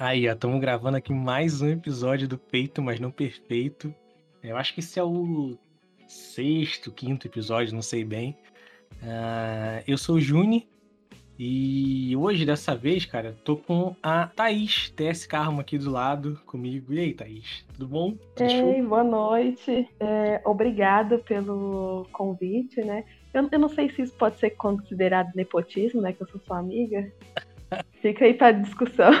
Aí, ó, estamos gravando aqui mais um episódio do Peito, mas não perfeito. Eu acho que esse é o sexto, quinto episódio, não sei bem. Uh, eu sou o Juni e hoje, dessa vez, cara, tô com a Thaís, TS Carmo aqui do lado comigo. E aí, Thaís, tudo bom? Ei, boa noite. É, obrigada pelo convite, né? Eu, eu não sei se isso pode ser considerado nepotismo, né? Que eu sou sua amiga. Fica aí pra discussão.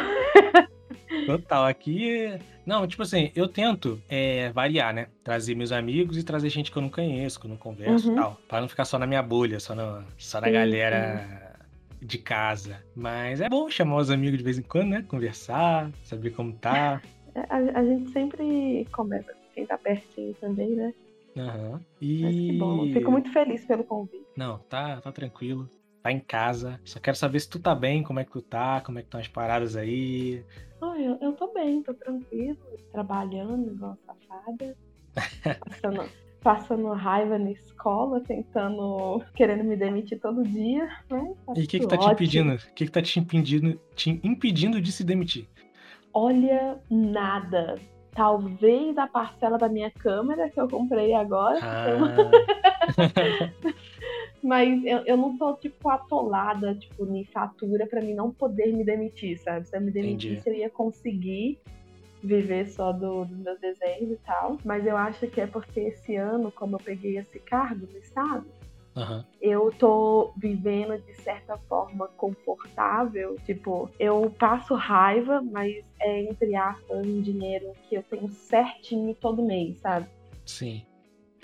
Total, aqui. Não, tipo assim, eu tento é, variar, né? Trazer meus amigos e trazer gente que eu não conheço, que eu não converso e uhum. tal. Pra não ficar só na minha bolha, só, no, só na sim, galera sim. de casa. Mas é bom chamar os amigos de vez em quando, né? Conversar, saber como tá. É, a, a gente sempre começa quem tá pertinho também, né? Aham. Uhum. E... Mas que bom. Fico muito feliz pelo convite. Não, tá, tá tranquilo tá em casa. Só quero saber se tu tá bem, como é que tu tá, como é que estão as paradas aí. Oh, eu, eu tô bem, tô tranquilo, trabalhando igual safada. passando, passando raiva na escola, tentando, querendo me demitir todo dia. Né? E o que que tá te impedindo? O que que tá te impedindo, te impedindo de se demitir? Olha, nada. Talvez a parcela da minha câmera que eu comprei agora. Ah. Mas eu, eu não tô, tipo, atolada, tipo, em fatura pra mim não poder me demitir, sabe? Se eu me demitisse, eu ia conseguir viver só do, dos meus desenhos e tal. Mas eu acho que é porque esse ano, como eu peguei esse cargo no Estado, Uhum. Eu tô vivendo de certa forma confortável. Tipo, eu passo raiva, mas é entre aspas um dinheiro que eu tenho certinho todo mês, sabe? Sim.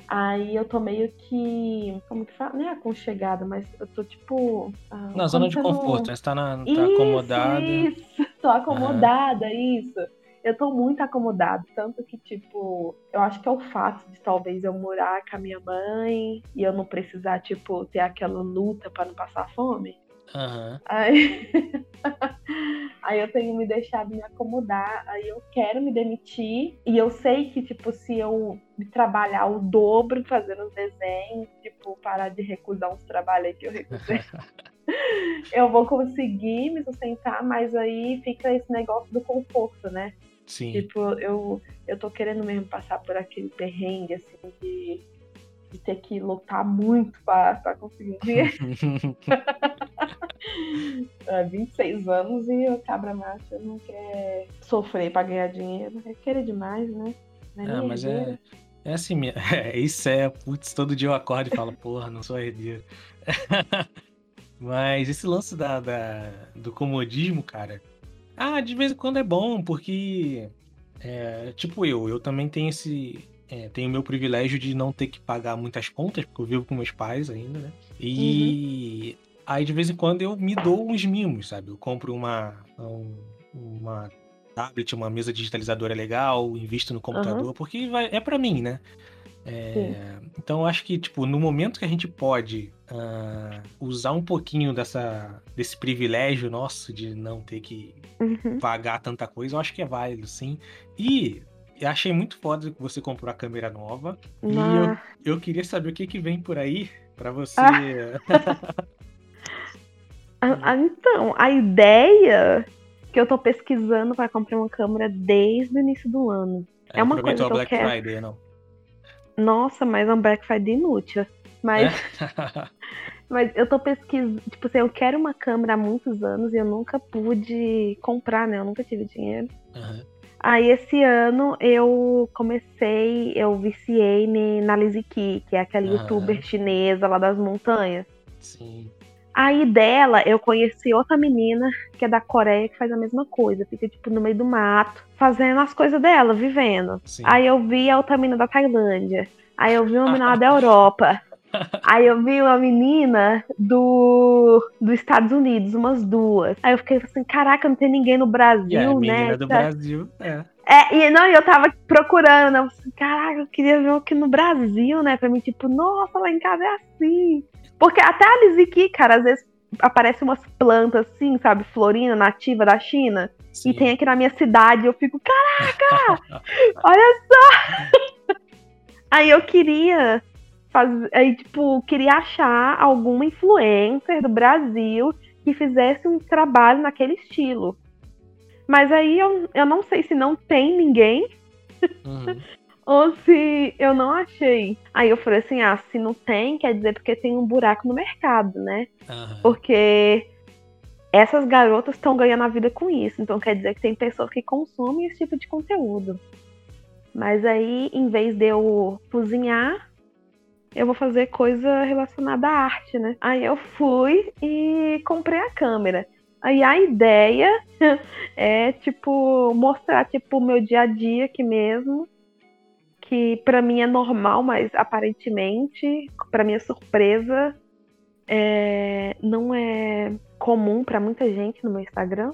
Aí eu tô meio que. Como que fala? Não é aconchegada, mas eu tô tipo. Ah, na zona de conforto, né? Você tá, na, tá isso, acomodada. Isso, tô acomodada, uhum. isso. Eu tô muito acomodada. Tanto que, tipo, eu acho que é o fato de talvez eu morar com a minha mãe e eu não precisar, tipo, ter aquela luta para não passar fome. Uhum. Aí... aí eu tenho me deixado me acomodar, aí eu quero me demitir, e eu sei que, tipo, se eu trabalhar o dobro fazendo os desenhos, tipo, parar de recusar uns trabalhos que eu recusei. eu vou conseguir me sustentar, mas aí fica esse negócio do conforto, né? Sim. Tipo, eu, eu tô querendo mesmo passar por aquele perrengue, assim, de, de ter que lutar muito para conseguir dinheiro. é, 26 anos e o cabra macho não quer sofrer para ganhar dinheiro. É querer demais, né? Não é, ah, mas é, é assim, é, isso é, putz, todo dia eu acordo e falo, porra, não sou herdeiro. mas esse lance da, da, do comodismo, cara, ah, de vez em quando é bom, porque, é, tipo eu, eu também tenho esse, é, tenho o meu privilégio de não ter que pagar muitas contas, porque eu vivo com meus pais ainda, né? E uhum. Aí de vez em quando eu me dou uns mimos, sabe? Eu compro uma, um, uma tablet, uma mesa digitalizadora legal, invisto no computador, uhum. porque vai, é para mim, né? É, então eu acho que, tipo, no momento que a gente pode uh, usar um pouquinho dessa, desse privilégio nosso de não ter que uhum. pagar tanta coisa, eu acho que é válido, sim. E eu achei muito foda que você comprou a câmera nova. E eu, eu queria saber o que, que vem por aí para você. Ah. Ah, então, a ideia que eu tô pesquisando para comprar uma câmera desde o início do ano. É, é uma coisa que Black eu quero. Friday, não? Nossa, mas é um Black Friday inútil. Mas, é? mas eu tô pesquisando. Tipo assim, eu quero uma câmera há muitos anos e eu nunca pude comprar, né? Eu nunca tive dinheiro. Uhum. Aí esse ano eu comecei, eu viciei na Lizzie Ki, que é aquela uhum. youtuber chinesa lá das montanhas. Sim. Aí dela, eu conheci outra menina que é da Coreia que faz a mesma coisa. Fica, tipo, no meio do mato, fazendo as coisas dela, vivendo. Sim. Aí eu vi a outra menina da Tailândia. Aí eu vi uma menina da Europa. Aí eu vi uma menina do dos Estados Unidos, umas duas. Aí eu fiquei assim, caraca, não tem ninguém no Brasil, é, né? do Brasil, é. É, e não, eu tava procurando, né? Assim, caraca, eu queria ver aqui no Brasil, né? Pra mim, tipo, nossa, lá em casa é assim. Porque até a Liziki, cara, às vezes aparece umas plantas assim, sabe, florina nativa da China. Sim. E tem aqui na minha cidade. Eu fico, caraca! olha só! Aí eu queria fazer. Aí, tipo, queria achar alguma influencer do Brasil que fizesse um trabalho naquele estilo. Mas aí eu, eu não sei se não tem ninguém. Uhum. Ou se eu não achei. Aí eu falei assim: ah, se não tem, quer dizer porque tem um buraco no mercado, né? Uhum. Porque essas garotas estão ganhando a vida com isso. Então quer dizer que tem pessoas que consomem esse tipo de conteúdo. Mas aí, em vez de eu cozinhar, eu vou fazer coisa relacionada à arte, né? Aí eu fui e comprei a câmera. Aí a ideia é, tipo, mostrar, tipo, o meu dia a dia aqui mesmo. Que para mim é normal, mas aparentemente, para minha surpresa, é, não é comum para muita gente no meu Instagram.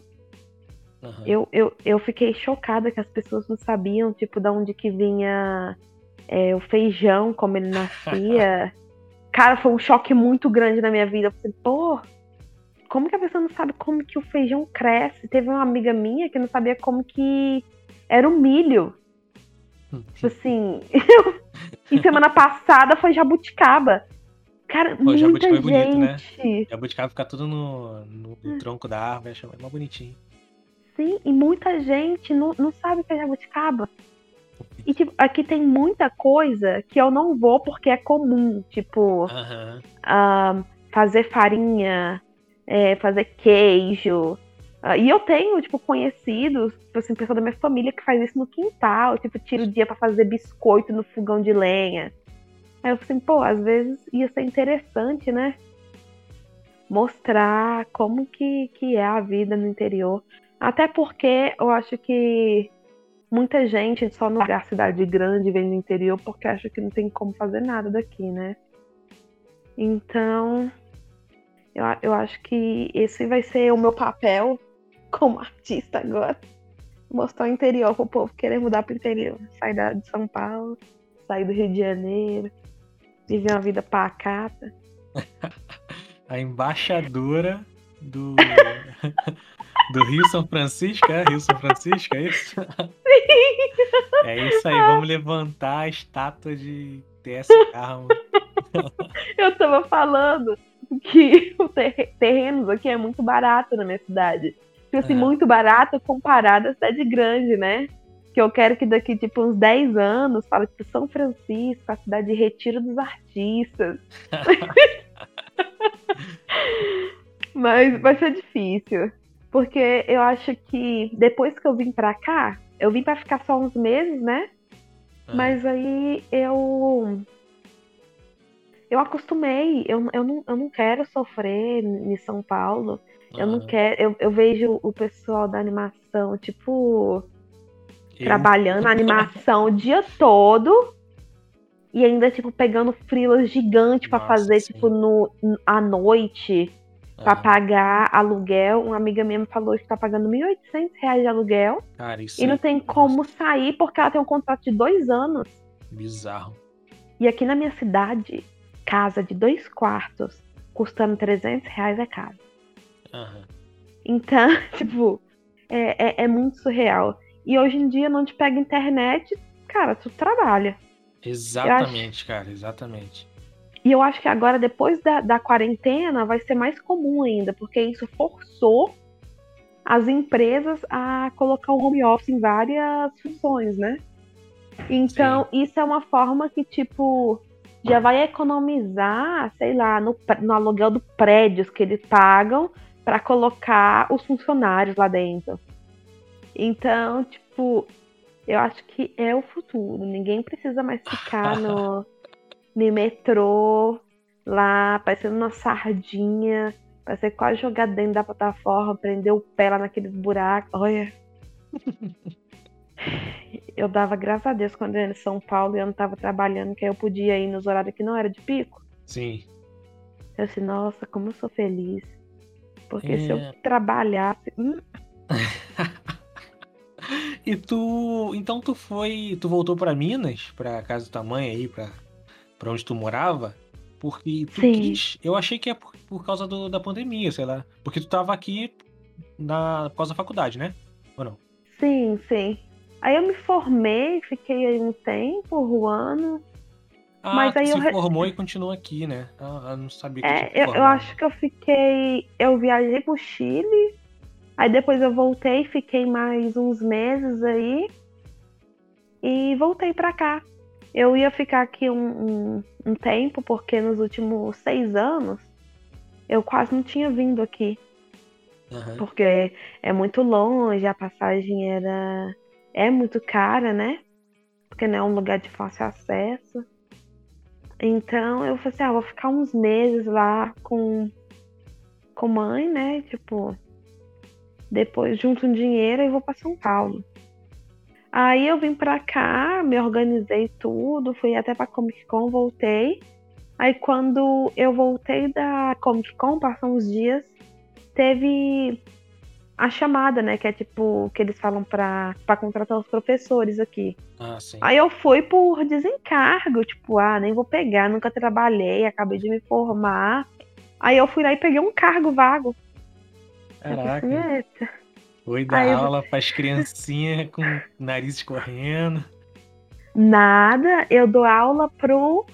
Uhum. Eu, eu, eu fiquei chocada que as pessoas não sabiam, tipo, de onde que vinha é, o feijão, como ele nascia. Cara, foi um choque muito grande na minha vida. Eu falei, pô, como que a pessoa não sabe como que o feijão cresce? Teve uma amiga minha que não sabia como que era o milho. Tipo assim, e semana passada foi jabuticaba. Cara, Pô, muita gente. É bonito, né? Jabuticaba fica tudo no, no, no tronco da árvore, é mais bonitinho. Sim, e muita gente não, não sabe o que é jabuticaba. E tipo, aqui tem muita coisa que eu não vou porque é comum, tipo uhum. uh, fazer farinha, é, fazer queijo. Uh, e eu tenho, tipo, conhecidos, tipo assim, pessoa da minha família que faz isso no quintal, tipo, tira o dia para fazer biscoito no fogão de lenha. Aí eu falei assim, pô, às vezes ia ser interessante, né? Mostrar como que, que é a vida no interior. Até porque eu acho que muita gente só no lugar cidade grande vem no interior porque acha que não tem como fazer nada daqui, né? Então, eu, eu acho que esse vai ser o meu papel como artista agora. Mostrar o interior pro povo querer mudar pro interior. Sair da, de São Paulo, sair do Rio de Janeiro, viver uma vida pacata. A embaixadora do Do Rio São Francisco, é? Rio São Francisco, é isso? Sim! É isso aí, vamos levantar a estátua de TS Carmo. Eu tava falando que o ter terrenos aqui é muito barato na minha cidade. Tipo assim, muito barato comparado à cidade grande, né? Que eu quero que daqui, tipo, uns 10 anos, fala, tipo, São Francisco, a cidade de retiro dos artistas. Mas vai ser difícil. Porque eu acho que depois que eu vim pra cá, eu vim para ficar só uns meses, né? Ah. Mas aí eu. Eu acostumei, eu, eu, não, eu não quero sofrer em São Paulo. Eu não quero. Eu, eu vejo o pessoal da animação, tipo. Eu? Trabalhando animação o dia todo. E ainda, tipo, pegando frilas gigantes para fazer, sim. tipo, no, à noite para pagar aluguel. Uma amiga minha me falou que está pagando R$ 1.800 de aluguel. Cara, isso e não é... tem como sair porque ela tem um contrato de dois anos. Bizarro. E aqui na minha cidade, casa de dois quartos custando 300 reais é casa. Uhum. Então, tipo, é, é, é, muito surreal. E hoje em dia não te pega internet, cara, tu trabalha. Exatamente, acho... cara, exatamente. E eu acho que agora, depois da, da quarentena, vai ser mais comum ainda, porque isso forçou as empresas a colocar o home office em várias funções, né? Então, Sim. isso é uma forma que, tipo, já vai economizar, sei lá, no, no aluguel do prédios que eles pagam para colocar os funcionários lá dentro. Então, tipo, eu acho que é o futuro. Ninguém precisa mais ficar no, no metrô, lá, parecendo uma sardinha, ser quase jogar dentro da plataforma, prender o pé lá naqueles buracos. Olha. eu dava graças a Deus quando eu era em São Paulo e eu não tava trabalhando, que aí eu podia ir nos horários que não era de pico. Sim. Eu disse, nossa, como eu sou feliz. Porque é... se eu é. trabalhasse. Hum. e tu. Então tu foi. Tu voltou para Minas, pra casa do tamanho aí, pra para onde tu morava, porque tu Sim. quis. Eu achei que é por, por causa do, da pandemia, sei lá. Porque tu tava aqui na, por causa da faculdade, né? Ou não? Sim, sim. Aí eu me formei, fiquei aí um tempo, um ano. Ah, mas aí se eu formou e continua aqui, né? Ah, eu não sabia que é, eu, eu, acho que eu fiquei. Eu viajei pro Chile, Aí depois eu voltei, fiquei mais uns meses aí e voltei para cá. Eu ia ficar aqui um, um, um, tempo, porque nos últimos seis anos eu quase não tinha vindo aqui. Uhum. Porque é muito longe, a passagem era é muito cara, né? Porque não é um lugar de fácil acesso. Então eu falei assim, ah, vou ficar uns meses lá com, com mãe, né? Tipo, depois junto um dinheiro e vou para São Paulo. Aí eu vim pra cá, me organizei tudo, fui até pra Comic Con, voltei. Aí quando eu voltei da Comic Con, passam uns dias, teve a chamada, né? Que é tipo, que eles falam pra, pra contratar os professores aqui. Ah, sim. Aí eu fui por desencargo, tipo, ah, nem vou pegar, nunca trabalhei, acabei de me formar. Aí eu fui lá e peguei um cargo vago. Caraca. Eita. Oi, Aí aula eu... para as criancinhas com nariz escorrendo. Nada, eu dou aula pro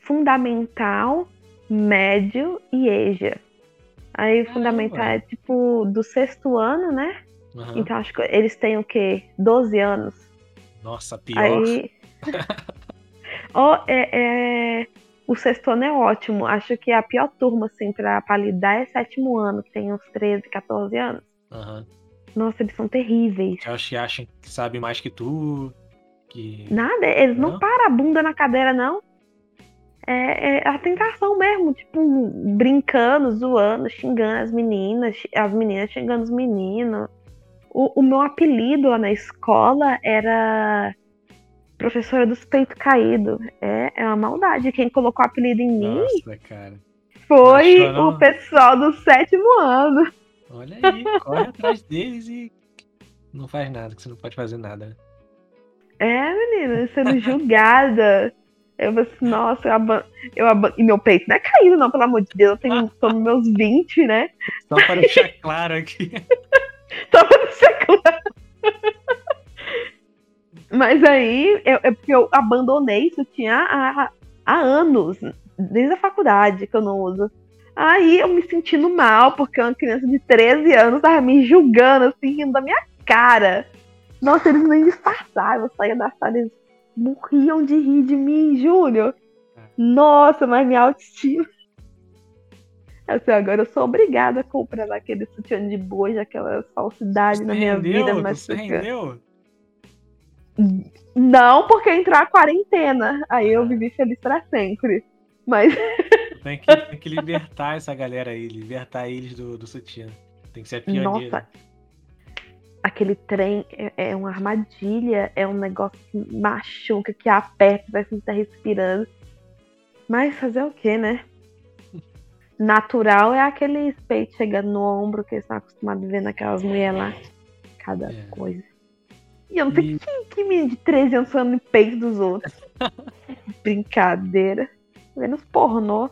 fundamental, médio e EJA. Aí o fundamental é tipo do sexto ano, né? Uhum. Então acho que eles têm o quê? 12 anos. Nossa, pior. Aí... oh, é, é... O sexto ano é ótimo. Acho que a pior turma, assim, pra, pra lidar é sétimo ano, que tem uns 13, 14 anos. Uhum. Nossa, eles são terríveis. Eles que acham que sabem mais que tu. Que... Nada, eles não, não param a bunda na cadeira, não. É, é, a tentação mesmo, tipo, brincando, zoando, xingando as meninas, as meninas xingando os meninos. O, o meu apelido lá na escola era professora dos peitos caídos. É, é uma maldade. Quem colocou o apelido em mim Nossa, foi o pessoal do sétimo ano. Olha aí, corre atrás deles e não faz nada, que você não pode fazer nada. É, menina, sendo julgada. Eu falei assim, nossa, eu, aban... eu aban... E meu peito não é caído, não, pelo amor de Deus. Eu tenho, tô nos meus 20, né? Só para deixar claro aqui. Só para deixar claro. Mas aí, eu, é porque eu abandonei isso tinha há, há anos, desde a faculdade que eu não uso. Aí eu me sentindo mal, porque uma criança de 13 anos tava me julgando, assim, rindo da minha cara. Nossa, eles nem disfarçavam, eu saía da sala, eles morriam de rir de mim, Júnior. É. Nossa, mas minha autoestima. Assim, agora eu sou obrigada a comprar aquele sutiã de boi, aquela falsidade na minha rendeu? vida. Mas Você rendeu? Não, porque entrou a quarentena. Aí eu ah. vivi feliz para sempre. Mas. Tem que, tem que libertar essa galera aí, libertar eles do, do sutiã. Tem que ser pioneiro. Nossa, aquele trem é, é, uma armadilha, é um negócio que machuca, que aperta, vai que tá respirando. Mas fazer o que, né? Natural é aquele peito chegando no ombro que eles estão acostumados a ver naquelas mulheres lá. Cada é. coisa. E eu não sei e... que, que menino de 13 anos falando em peito dos outros. Brincadeira. Vendo os pornô.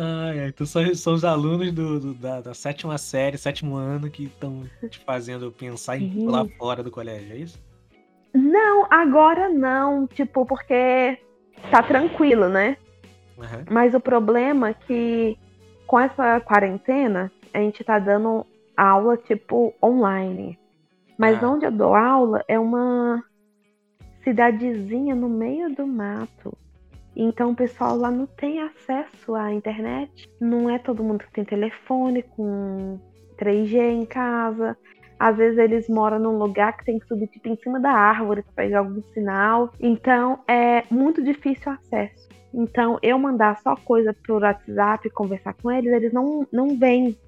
Ai, ai, então são, são os alunos do, do da, da, sétima série, sétimo ano, que estão te fazendo pensar em pular fora do colégio, é isso? Não, agora não, tipo, porque tá tranquilo, né? Uhum. Mas o problema é que com essa quarentena, a gente tá dando aula, tipo, online. Mas ah. onde eu dou aula é uma cidadezinha no meio do mato. Então o pessoal lá não tem acesso à internet. Não é todo mundo que tem telefone com 3G em casa. Às vezes eles moram num lugar que tem que subir tipo, em cima da árvore para pegar algum sinal. Então é muito difícil o acesso. Então eu mandar só coisa por WhatsApp, conversar com eles, eles não, não vêm.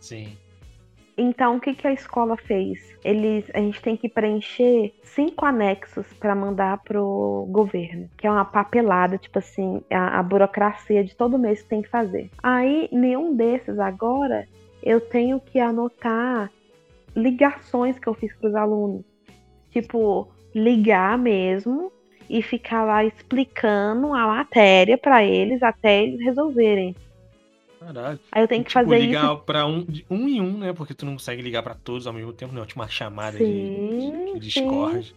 Sim. Então, o que, que a escola fez? Eles, a gente tem que preencher cinco anexos para mandar pro governo, que é uma papelada, tipo assim, a, a burocracia de todo mês que tem que fazer. Aí, nenhum desses agora, eu tenho que anotar ligações que eu fiz para os alunos. Tipo, ligar mesmo e ficar lá explicando a matéria para eles até eles resolverem. Caralho. Aí eu tenho que tipo, fazer ligar isso. pra um, um em um, né? Porque tu não consegue ligar pra todos ao mesmo tempo, né? Última chamada sim, de, de Discord.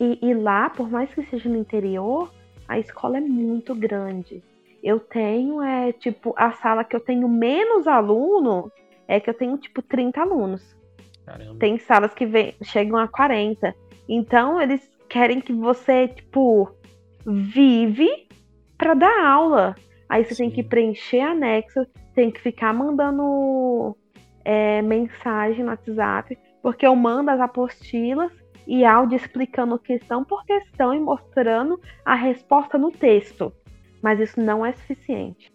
E, e lá, por mais que seja no interior, a escola é muito grande. Eu tenho, é, tipo, a sala que eu tenho menos aluno é que eu tenho, tipo, 30 alunos. Caramba. Tem salas que vem, chegam a 40. Então, eles querem que você, tipo, vive para dar aula. Aí você Sim. tem que preencher anexo, tem que ficar mandando é, mensagem no WhatsApp, porque eu mando as apostilas e áudio explicando questão por questão e mostrando a resposta no texto. Mas isso não é suficiente.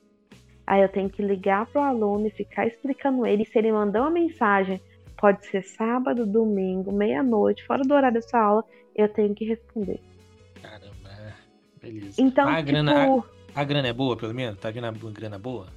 Aí eu tenho que ligar pro aluno e ficar explicando ele. Se ele mandar uma mensagem, pode ser sábado, domingo, meia-noite, fora do horário dessa aula, eu tenho que responder. Caramba, é. beleza. Então, a, tipo... grana, a, grana é boa, pelo menos? Tá vindo a grana boa?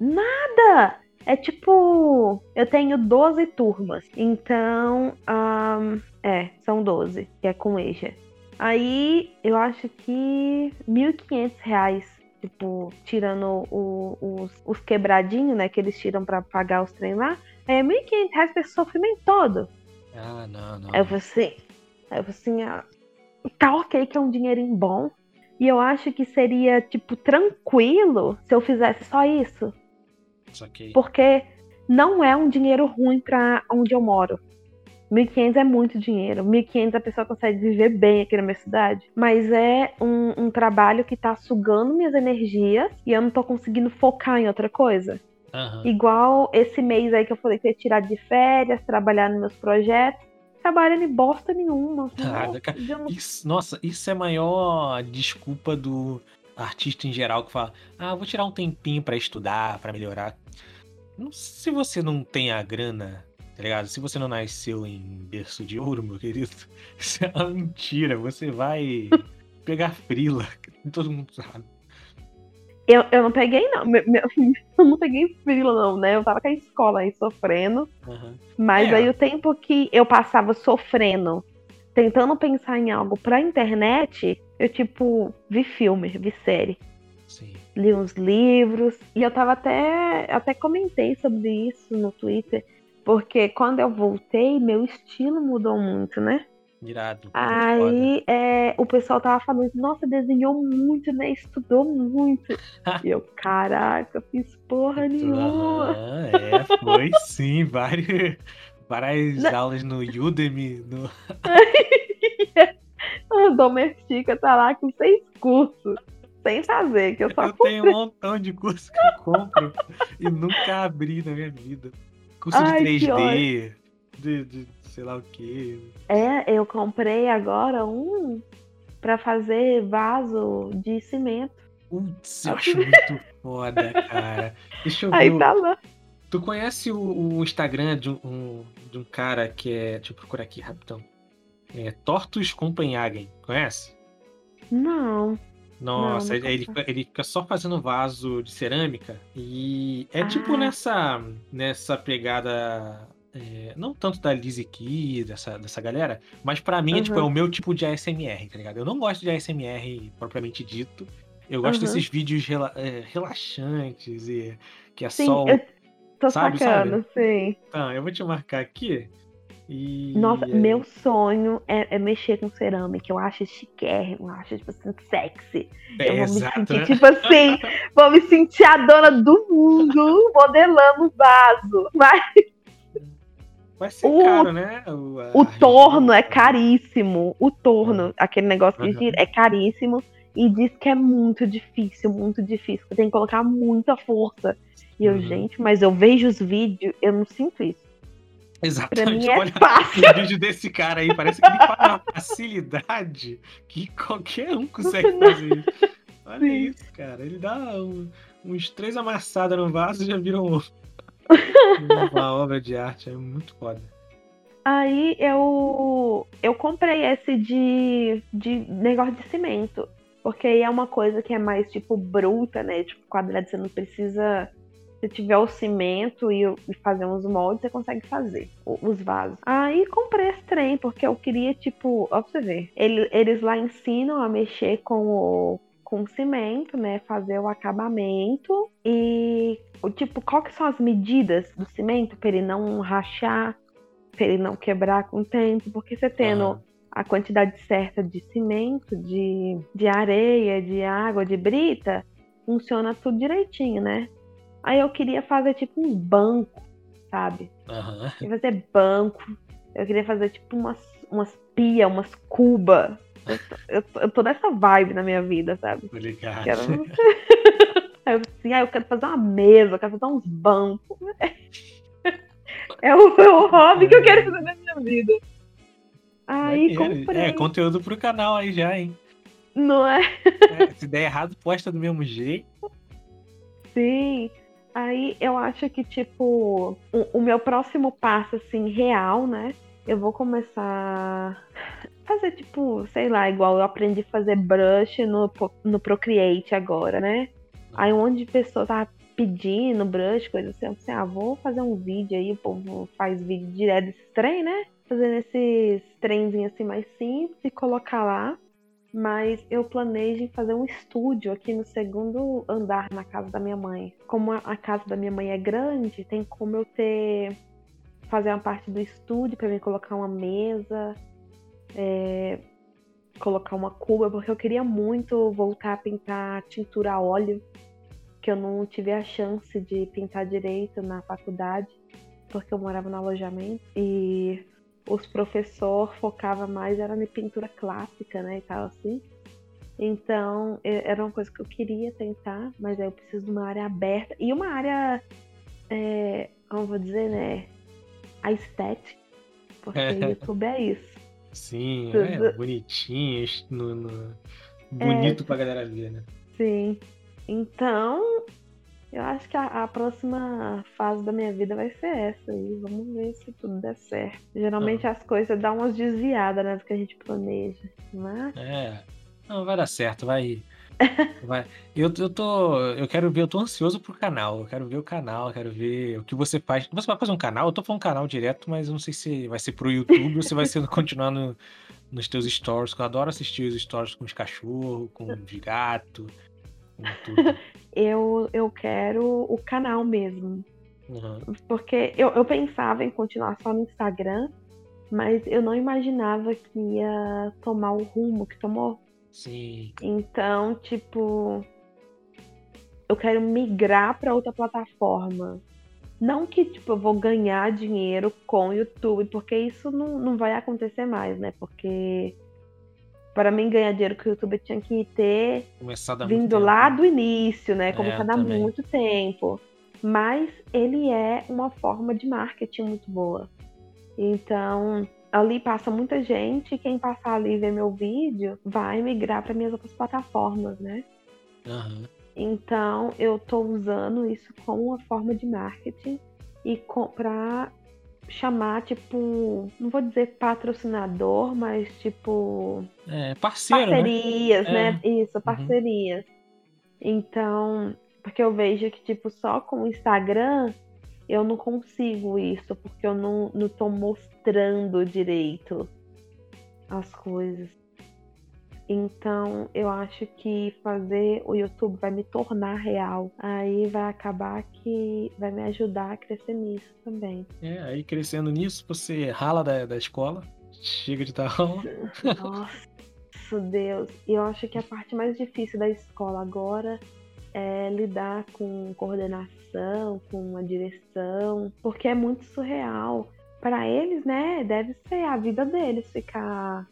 Nada! É tipo, eu tenho 12 turmas. Então, um, é, são 12, que é com EJA. Aí, eu acho que R$ 1.500 tipo, tirando o, os, os quebradinhos, né, que eles tiram para pagar os treinos lá, é R$ 1.500 pra esse sofrimento todo. Ah, não, não. Aí eu falei assim, aí eu falei assim, ah, tá ok que é um dinheirinho bom, e eu acho que seria, tipo, tranquilo se eu fizesse só isso. Okay. Porque não é um dinheiro ruim para onde eu moro. 1.500 é muito dinheiro. 1.500 a pessoa consegue viver bem aqui na minha cidade. Mas é um, um, trabalho que tá sugando minhas energias e eu não tô conseguindo focar em outra coisa. Uhum. Igual esse mês aí que eu falei que ia tirar de férias, trabalhar nos meus projetos. Trabalhando em bosta nenhuma. Nada, cara. Isso, nossa, isso é a maior desculpa do artista em geral que fala: Ah, vou tirar um tempinho para estudar, para melhorar. Se você não tem a grana tá ligado? Se você não nasceu em berço de ouro, meu querido, isso é uma mentira. Você vai pegar frila. Todo mundo sabe. Eu, eu não peguei, não. Meu, meu, eu não peguei frila, não, né? Eu tava com a escola aí sofrendo. Uhum. Mas é. aí o tempo que eu passava sofrendo, tentando pensar em algo pra internet, eu, tipo, vi filme, vi série. Sim. Li uns livros. E eu tava até. Até comentei sobre isso no Twitter porque quando eu voltei, meu estilo mudou muito, né? Irado. Aí é, o pessoal tava falando, nossa, desenhou muito, né? Estudou muito. e eu, caraca, fiz porra nenhuma. Ah, é, foi sim, várias, várias Não. aulas no Udemy. No... a Domestica tá lá com seis cursos. Sem fazer, que eu só Eu comprei. tenho um montão de cursos que eu compro e nunca abri na minha vida. Curso Ai, de 3D, de, de, sei lá o que. É, eu comprei agora um para fazer vaso de cimento. Putz, eu acho muito foda, cara. Deixa eu ver. Aí tá lá. Tu conhece o, o Instagram de um, de um cara que é. Deixa eu procurar aqui rapidão. É Tortus Copenhagen. Conhece? Não. Nossa, não, não ele, fica, ele fica só fazendo vaso de cerâmica. E é tipo ah. tipo nessa, nessa pegada. É, não tanto da Lizzie Key, dessa, dessa galera, mas para mim uhum. é, tipo, é o meu tipo de ASMR, tá ligado? Eu não gosto de ASMR propriamente dito. Eu gosto uhum. desses vídeos rela é, relaxantes e que é sim, só. Eu tô sabe, sacando, sabe? sim. Então, eu vou te marcar aqui. E... Nossa, meu sonho é, é, mexer com cerâmica. Eu acho chiquérrimo, eu acho, tipo assim, sexy. É, eu vou exato, me sentir, né? tipo assim, vou me sentir a dona do mundo modelando vaso. Mas. Vai ser o, caro, né? O, o torno é caríssimo. O torno, aquele negócio que uhum. gira, é caríssimo. E diz que é muito difícil, muito difícil. Tem que colocar muita força. E eu, uhum. gente, mas eu vejo os vídeos, eu não sinto isso. Exatamente. É Olha fácil. o vídeo desse cara aí, parece que ele faz uma facilidade que qualquer um consegue fazer isso. Olha Sim. isso, cara. Ele dá um, uns três amassadas no vaso e já vira um, uma obra de arte. É muito foda. Aí eu, eu comprei esse de, de negócio de cimento. Porque aí é uma coisa que é mais, tipo, bruta, né? Tipo, quadrado, você não precisa se tiver o cimento e, fazer uns moldes, você consegue fazer os vasos. Aí comprei esse trem, porque eu queria, tipo, ó pra você ver. Ele, eles lá ensinam a mexer com o, com cimento, né? Fazer o acabamento e tipo, qual que são as medidas do cimento para ele não rachar, para ele não quebrar com o tempo, porque você tendo uhum. a quantidade certa de cimento, de, de areia, de água, de brita, funciona tudo direitinho, né? Aí eu queria fazer tipo um banco sabe? Uhum. Eu queria fazer banco. Eu queria fazer, tipo, umas, umas pia, umas cuba. Eu, eu, tô nessa vibe na minha vida, sabe? Obrigado. Quero... eu, assim, ah, eu quero fazer uma mesa, eu quero fazer uns bancos. É o, é o hobby que eu quero fazer na minha vida. Aí comprei. É, conteúdo pro canal aí já, hein? Não é? é? Se der errado, posta do mesmo jeito. Sim. Aí eu acho que, tipo, o, o meu próximo passo, assim, real, né? Eu vou começar fazer, tipo, sei lá, igual eu aprendi a fazer brush no, no Procreate agora, né? Aí um monte de pessoas tava pedindo brush, coisa assim, eu assim, ah, vou fazer um vídeo aí, o povo faz vídeo direto desse trem, né? Fazendo esses trenzinhos assim mais simples e colocar lá. Mas eu planejo fazer um estúdio aqui no segundo andar na casa da minha mãe. Como a casa da minha mãe é grande, tem como eu ter fazer uma parte do estúdio para mim colocar uma mesa, é, colocar uma cuba, porque eu queria muito voltar a pintar tintura a óleo, que eu não tive a chance de pintar direito na faculdade, porque eu morava no alojamento e os professores focavam mais era na pintura clássica, né, e tal assim. Então, era uma coisa que eu queria tentar, mas aí eu preciso de uma área aberta e uma área, é, como vou dizer, né, a estética, porque o YouTube é isso. Sim, Tudo. é bonitinho, no, no... bonito é, pra galera ver, né? Sim. Então, eu acho que a, a, próxima fase da minha vida vai ser essa aí. Vamos ver se tudo der certo. Geralmente ah. as coisas dão umas desviadas, né, do que a gente planeja, né? É. Não, vai dar certo, vai. Vai. Eu, eu tô. Eu quero ver, eu tô ansioso pro canal. Eu quero ver o canal, eu quero ver o que você faz. Você vai fazer um canal? Eu tô falando canal direto, mas eu não sei se vai ser pro YouTube ou se vai ser continuar no, nos teus stories. Eu adoro assistir os stories com os cachorros, com os gato, com tudo. eu, eu quero o canal mesmo. Uhum. Porque eu, eu pensava em continuar só no Instagram, mas eu não imaginava que ia tomar o rumo que tomou. Sim. Então, tipo, eu quero migrar para outra plataforma. Não que, tipo, eu vou ganhar dinheiro com o YouTube, porque isso não, não vai acontecer mais, né? Porque para mim ganhar dinheiro com o YouTube eu tinha que ter vindo lá do início, né? Começando é, há muito tempo. Mas ele é uma forma de marketing muito boa. Então, ali passa muita gente, e quem passar ali e ver meu vídeo vai migrar para minhas outras plataformas, né? Uhum. Então eu tô usando isso como uma forma de marketing e para chamar, tipo, não vou dizer patrocinador, mas tipo. É, parceiro. Né? Parcerias, né? né? É. Isso, uhum. parcerias. Uhum. Então, porque eu vejo que, tipo, só com o Instagram eu não consigo isso, porque eu não, não tô mostrando direito as coisas. Então, eu acho que fazer o YouTube vai me tornar real. Aí vai acabar que vai me ajudar a crescer nisso também. É, aí crescendo nisso, você rala da, da escola, chega de dar aula. Nossa, Deus. E eu acho que a parte mais difícil da escola agora é lidar com coordenação, com a direção, porque é muito surreal. Para eles, né, deve ser a vida deles ficar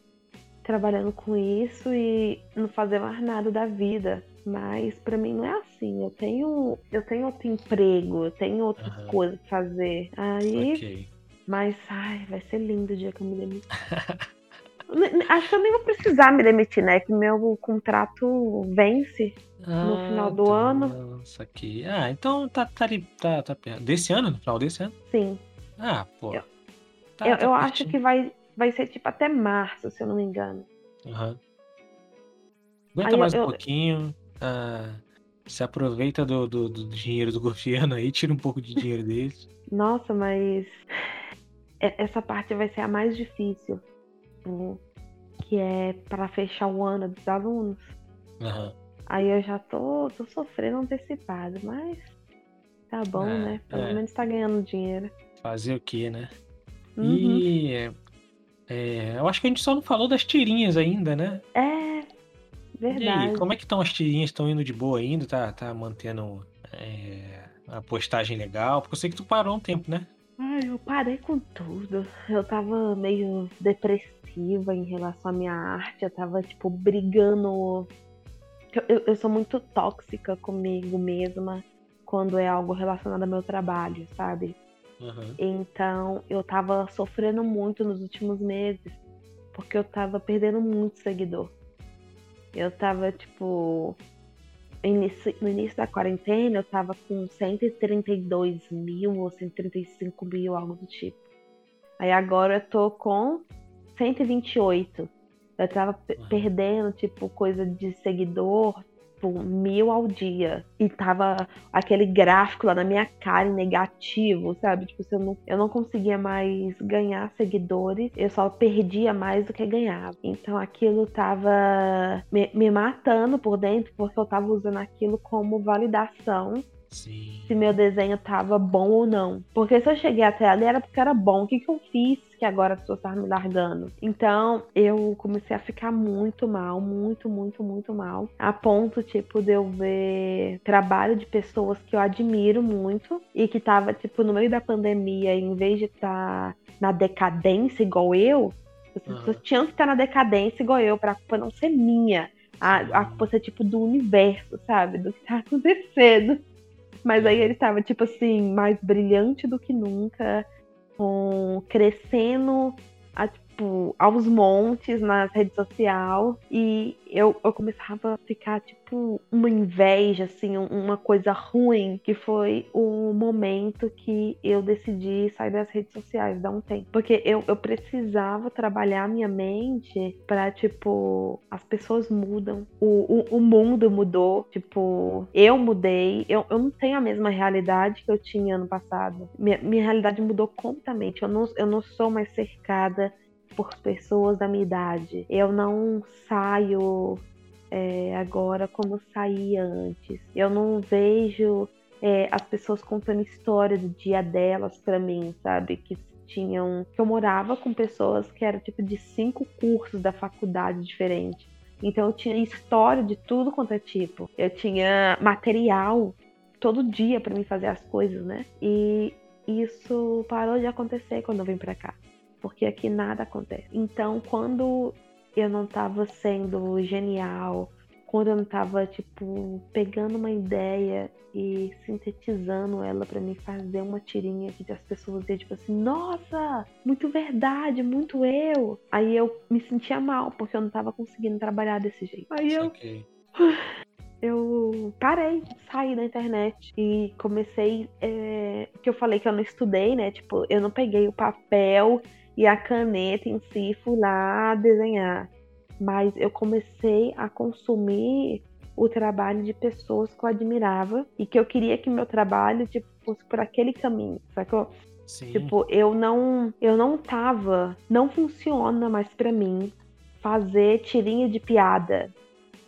trabalhando com isso e não fazer mais nada da vida. Mas para mim não é assim. Eu tenho, eu tenho outro emprego, eu tenho outras uhum. coisas pra fazer. Aí, okay. mas ai, vai ser lindo o dia que eu me demitir. Acho que eu nem vou precisar me demitir, né? Que meu contrato vence ah, no final do tá, ano. Nossa, aqui. Ah, então tá, tá, tá, tá perto. Desse ano? No final desse ano? Sim. Ah, pô. Eu, tá, eu, tá eu acho que vai, vai ser tipo até março, se eu não me engano. Uhum. Aguenta aí mais eu, um pouquinho. Ah, se aproveita do, do, do, dinheiro do governo aí, tira um pouco de dinheiro deles. Nossa, mas essa parte vai ser a mais difícil. Que é para fechar o ano dos alunos. Uhum. Aí eu já tô, tô sofrendo antecipado, mas tá bom, é, né? Pelo é. menos tá ganhando dinheiro. Fazer o que, né? Uhum. E é, eu acho que a gente só não falou das tirinhas ainda, né? É, verdade. E aí, como é que estão as tirinhas? Estão indo de boa ainda? Tá, tá mantendo é, a postagem legal? Porque eu sei que tu parou um tempo, né? Ai, eu parei com tudo. Eu tava meio depressiva em relação à minha arte. Eu tava, tipo, brigando. Eu, eu sou muito tóxica comigo mesma quando é algo relacionado ao meu trabalho, sabe? Uhum. Então, eu tava sofrendo muito nos últimos meses, porque eu tava perdendo muito seguidor. Eu tava, tipo, no início da quarentena, eu tava com 132 mil ou 135 mil, algo do tipo. Aí agora eu tô com 128. Eu tava uhum. perdendo, tipo, coisa de seguidor, tipo, mil ao dia. E tava aquele gráfico lá na minha cara negativo, sabe? Tipo, eu não, eu não conseguia mais ganhar seguidores, eu só perdia mais do que ganhava. Então aquilo tava me, me matando por dentro, porque eu tava usando aquilo como validação Sim. se meu desenho tava bom ou não. Porque se eu cheguei até ali era porque era bom. O que, que eu fiz que agora as pessoas estavam me largando? Então eu comecei a ficar muito mal, muito, muito, muito mal. A ponto, tipo, de eu ver trabalho de pessoas que eu admiro muito e que tava, tipo, no meio da pandemia, em vez de estar tá na decadência igual eu, as pessoas uhum. tinham que estar na decadência igual eu, pra culpa não ser minha. A, a culpa ser, tipo, do universo, sabe? Do que tá acontecendo. Mas aí ele estava, tipo assim, mais brilhante do que nunca, com, crescendo a, tipo, aos montes nas redes sociais. E eu, eu começava a ficar, tipo, uma inveja, assim, uma coisa ruim, que foi o momento que eu decidi sair das redes sociais, dar um tempo. Porque eu, eu precisava trabalhar minha mente pra, tipo, as pessoas mudam, o, o, o mundo mudou, tipo, eu mudei, eu, eu não tenho a mesma realidade que eu tinha ano passado. Minha, minha realidade mudou completamente. Eu não, eu não sou mais cercada por pessoas da minha idade. Eu não saio é, agora como saía antes. Eu não vejo é, as pessoas contando história do dia delas para mim, sabe? Que tinham. Que eu morava com pessoas que eram tipo de cinco cursos da faculdade diferentes. Então eu tinha história de tudo quanto é tipo. Eu tinha material todo dia para mim fazer as coisas, né? E isso parou de acontecer quando eu vim para cá porque aqui nada acontece. Então, quando eu não estava sendo genial, quando eu não estava tipo pegando uma ideia e sintetizando ela para me fazer uma tirinha que as pessoas iam tipo assim, nossa, muito verdade, muito eu. Aí eu me sentia mal porque eu não estava conseguindo trabalhar desse jeito. Aí eu okay. eu parei, saí da internet e comecei. É, que eu falei que eu não estudei, né? Tipo, eu não peguei o papel e a caneta em si fui lá desenhar. Mas eu comecei a consumir o trabalho de pessoas que eu admirava e que eu queria que meu trabalho tipo, fosse por aquele caminho, sacou? Sim. Tipo, eu não, eu não tava, não funciona mais para mim fazer tirinha de piada,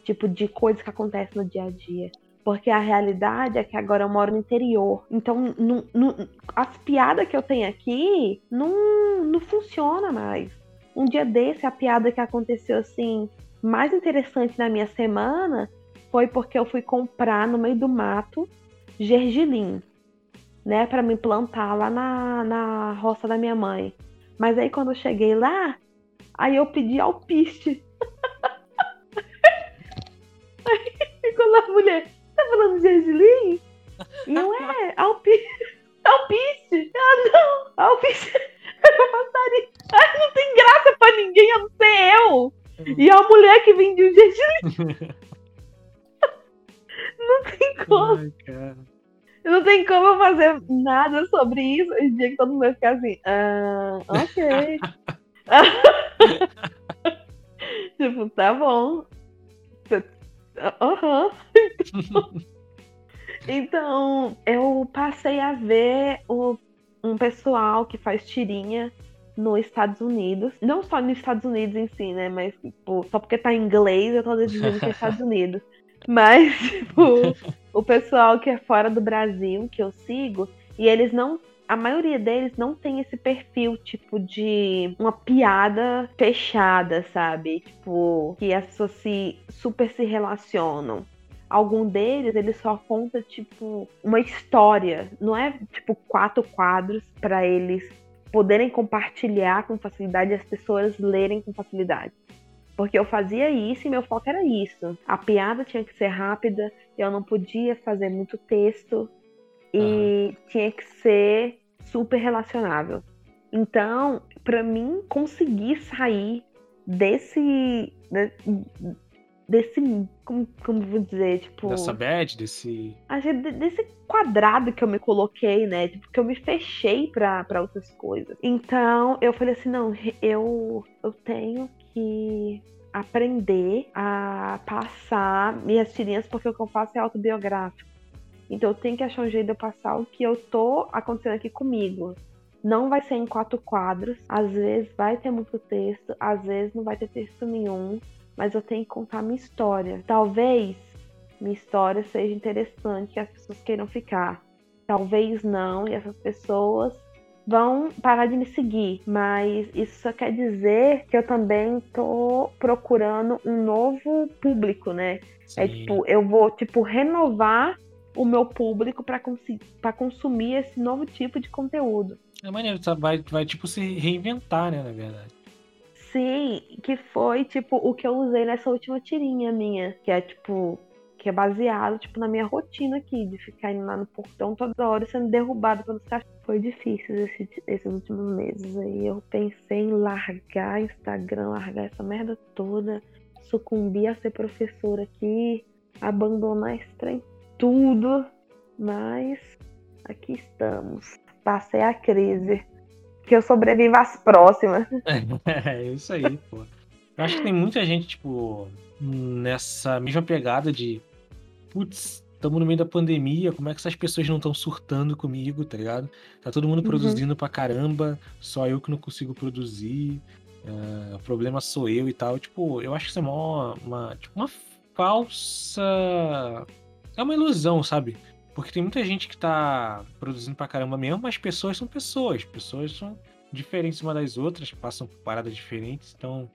tipo de coisas que acontecem no dia a dia. Porque a realidade é que agora eu moro no interior. Então, as piadas que eu tenho aqui não, não funciona mais. Um dia desse, a piada que aconteceu assim, mais interessante na minha semana foi porque eu fui comprar no meio do mato gergelim, né, para me plantar lá na, na roça da minha mãe. Mas aí quando eu cheguei lá, aí eu pedi alpiste. aí ficou lá a mulher, tá falando de gergelim? Não é, alpiste. Alpiste. Ah, não, alpiste. Eu passaria. Ai, não tem graça pra ninguém, a não ser eu. E a mulher que vende o gergelim. não tem como. Ai, cara. Não tem como eu fazer nada sobre isso. O dia que todo mundo vai ficar assim, ah, ok. tipo, tá bom. Aham. Uhum. então, eu passei a ver o, um pessoal que faz tirinha nos Estados Unidos. Não só nos Estados Unidos em si, né? Mas, tipo, só porque tá em inglês eu tô dizendo que é Estados Unidos. Mas, tipo, o pessoal que é fora do Brasil, que eu sigo, e eles não a maioria deles não tem esse perfil, tipo, de uma piada fechada, sabe? Tipo, que as pessoas se, super se relacionam. algum deles ele só conta tipo uma história, não é tipo quatro quadros para eles poderem compartilhar com facilidade e as pessoas lerem com facilidade. Porque eu fazia isso e meu foco era isso. A piada tinha que ser rápida, eu não podia fazer muito texto e uhum. tinha que ser super relacionável. Então, para mim conseguir sair desse desse como, como vou dizer, tipo, dessa bad, desse desse quadrado que eu me coloquei, né? Tipo, que eu me fechei para outras coisas. Então, eu falei assim, não, eu eu tenho que aprender a passar minhas tirinhas porque o que eu faço é autobiográfico. Então eu tenho que achar um jeito de eu passar o que eu tô acontecendo aqui comigo. Não vai ser em quatro quadros, às vezes vai ter muito texto, às vezes não vai ter texto nenhum, mas eu tenho que contar minha história. Talvez minha história seja interessante e as pessoas queiram ficar. Talvez não, e essas pessoas vão parar de me seguir, mas isso só quer dizer que eu também tô procurando um novo público, né? É Sim. É tipo, eu vou tipo renovar o meu público para consumir esse novo tipo de conteúdo. É maneiro, vai, vai tipo se reinventar, né, na verdade. Sim, que foi tipo o que eu usei nessa última tirinha minha, que é tipo que é baseado tipo na minha rotina aqui de ficar indo lá no portão toda hora sendo derrubado pelos cachorros. Foi difícil esse, esses últimos meses aí. Eu pensei em largar Instagram, largar essa merda toda, sucumbir a ser professora aqui, abandonar esse trem tudo, mas aqui estamos. Passei a crise. Que eu sobrevivo às próximas. É, é isso aí, pô. Eu acho que tem muita gente, tipo, nessa mesma pegada de putz, estamos no meio da pandemia, como é que essas pessoas não estão surtando comigo, tá ligado? Tá todo mundo uhum. produzindo pra caramba, só eu que não consigo produzir, uh, o problema sou eu e tal. Tipo, eu acho que isso é uma, uma, tipo, uma falsa é uma ilusão, sabe? Porque tem muita gente que tá produzindo pra caramba mesmo, mas pessoas são pessoas. Pessoas são diferentes uma das outras, passam por paradas diferentes. Então,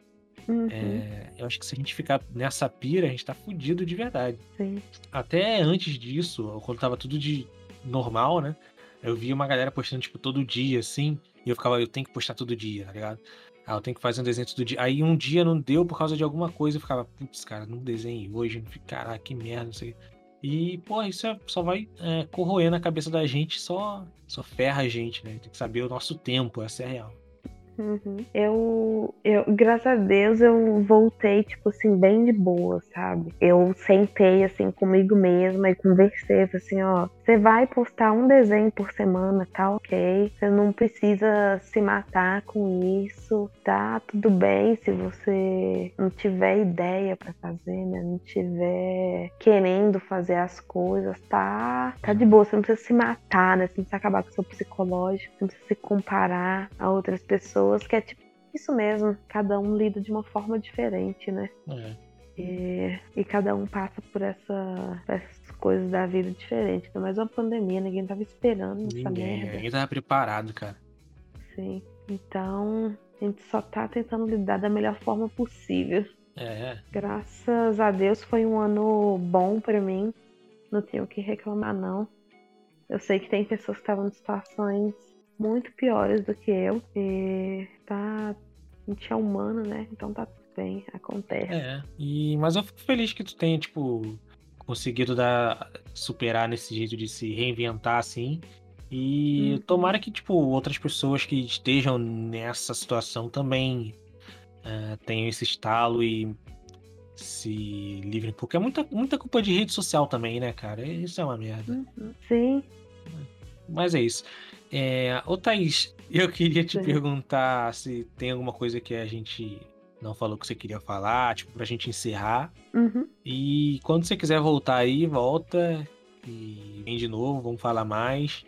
uhum. é, eu acho que se a gente ficar nessa pira, a gente tá fudido de verdade. Sim. Até antes disso, quando tava tudo de normal, né? Eu via uma galera postando, tipo, todo dia, assim. E eu ficava, eu tenho que postar todo dia, tá ligado? Ah, eu tenho que fazer um desenho todo dia. Aí um dia não deu por causa de alguma coisa. Eu ficava, putz, cara, não desenhei hoje. Caraca, que merda, não sei. E, pô, isso é, só vai é, corroer na cabeça da gente, só, só ferra a gente, né? Tem que saber o nosso tempo, essa é a real. Uhum. Eu, eu, graças a Deus, eu voltei, tipo assim, bem de boa, sabe? Eu sentei, assim, comigo mesma e conversei, assim, ó, você vai postar um desenho por semana, tá ok? Você não precisa se matar com isso, tá tudo bem se você não tiver ideia para fazer, né? Não tiver querendo fazer as coisas, tá? Tá de boa, você não precisa se matar, né? Você não precisa acabar com o seu psicológico, você não precisa se comparar a outras pessoas pessoas que é tipo isso mesmo, cada um lida de uma forma diferente, né? É. E, e, cada um passa por essa, essas coisas da vida diferente. Ainda mais uma pandemia, ninguém tava esperando essa ninguém, merda. Ninguém tava preparado, cara. Sim. Então, a gente só tá tentando lidar da melhor forma possível. É. Graças a Deus foi um ano bom para mim. Não tenho o que reclamar, não. Eu sei que tem pessoas que estavam em situações muito piores do que eu. E tá. A gente é humano, né? Então tá tudo bem, acontece. É. E, mas eu fico feliz que tu tenha, tipo, conseguido dar, superar nesse jeito de se reinventar assim. E uhum. tomara que, tipo, outras pessoas que estejam nessa situação também uh, tenham esse estalo e se livrem. Porque é muita, muita culpa de rede social também, né, cara? Isso é uma merda. Uhum. Sim. Mas é isso. É, ô Thaís, eu queria te Sim. perguntar se tem alguma coisa que a gente não falou que você queria falar, tipo, pra gente encerrar. Uhum. E quando você quiser voltar aí, volta e vem de novo, vamos falar mais.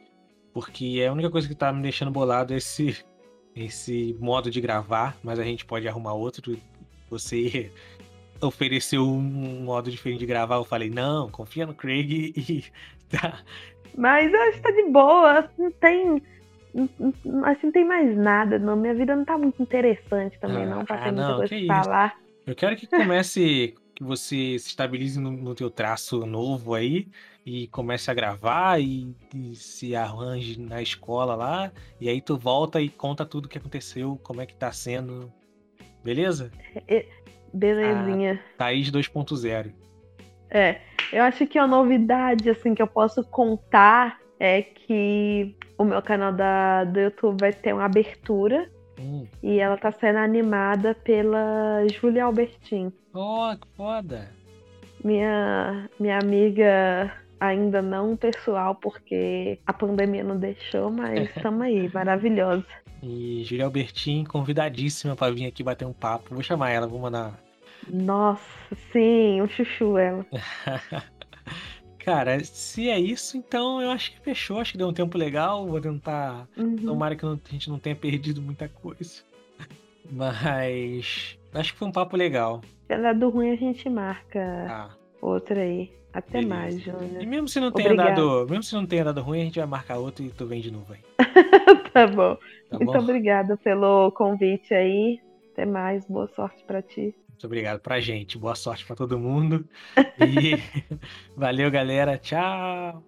Porque é a única coisa que tá me deixando bolado é esse, esse modo de gravar, mas a gente pode arrumar outro. Você ofereceu um modo diferente de gravar, eu falei, não, confia no Craig e tá, mas eu acho que tá de boa. Não tem. Que não tem mais nada, não. Minha vida não tá muito interessante também, ah, não, pra ter ah, muita coisa pra falar. Eu quero que comece que você se estabilize no, no teu traço novo aí e comece a gravar e, e, se arranje na escola lá. E aí tu volta e conta tudo o que aconteceu, como é que tá sendo. Beleza? Belezinha. A Thaís 2.0. É, eu acho que a novidade assim que eu posso contar é que o meu canal da, do YouTube vai ter uma abertura hum. e ela tá sendo animada pela Julia Albertin. Oh, que foda! Minha, minha amiga ainda não pessoal, porque a pandemia não deixou, mas estamos aí, maravilhosa. E Julia Albertin, convidadíssima para vir aqui bater um papo. Vou chamar ela, vou mandar. Nossa, sim, um chuchu ela. Cara, se é isso, então eu acho que fechou. Acho que deu um tempo legal. Vou tentar. Uhum. Tomara que a gente não tenha perdido muita coisa. Mas. Acho que foi um papo legal. Se é do ruim, a gente marca ah. outra aí. Até Beleza. mais, Júnior. E mesmo se não tenha dado. Mesmo se não tenha dado ruim, a gente vai marcar outro e tu vem de novo aí. tá bom. Tá Muito bom? obrigada pelo convite aí. Até mais. Boa sorte para ti. Muito obrigado pra gente. Boa sorte para todo mundo. E valeu, galera. Tchau.